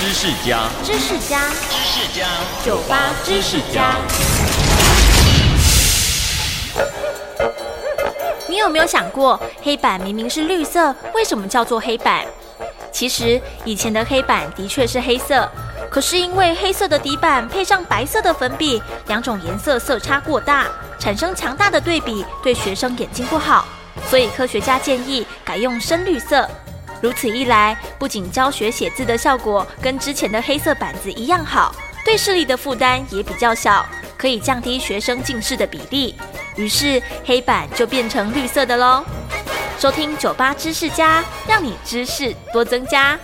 知识家，知识家，知识家，酒吧知识家。你有没有想过，黑板明明是绿色，为什么叫做黑板？其实以前的黑板的确是黑色，可是因为黑色的底板配上白色的粉笔，两种颜色色差过大，产生强大的对比，对学生眼睛不好，所以科学家建议改用深绿色。如此一来，不仅教学写字的效果跟之前的黑色板子一样好，对视力的负担也比较小，可以降低学生近视的比例。于是黑板就变成绿色的喽。收听酒吧知识家，让你知识多增加。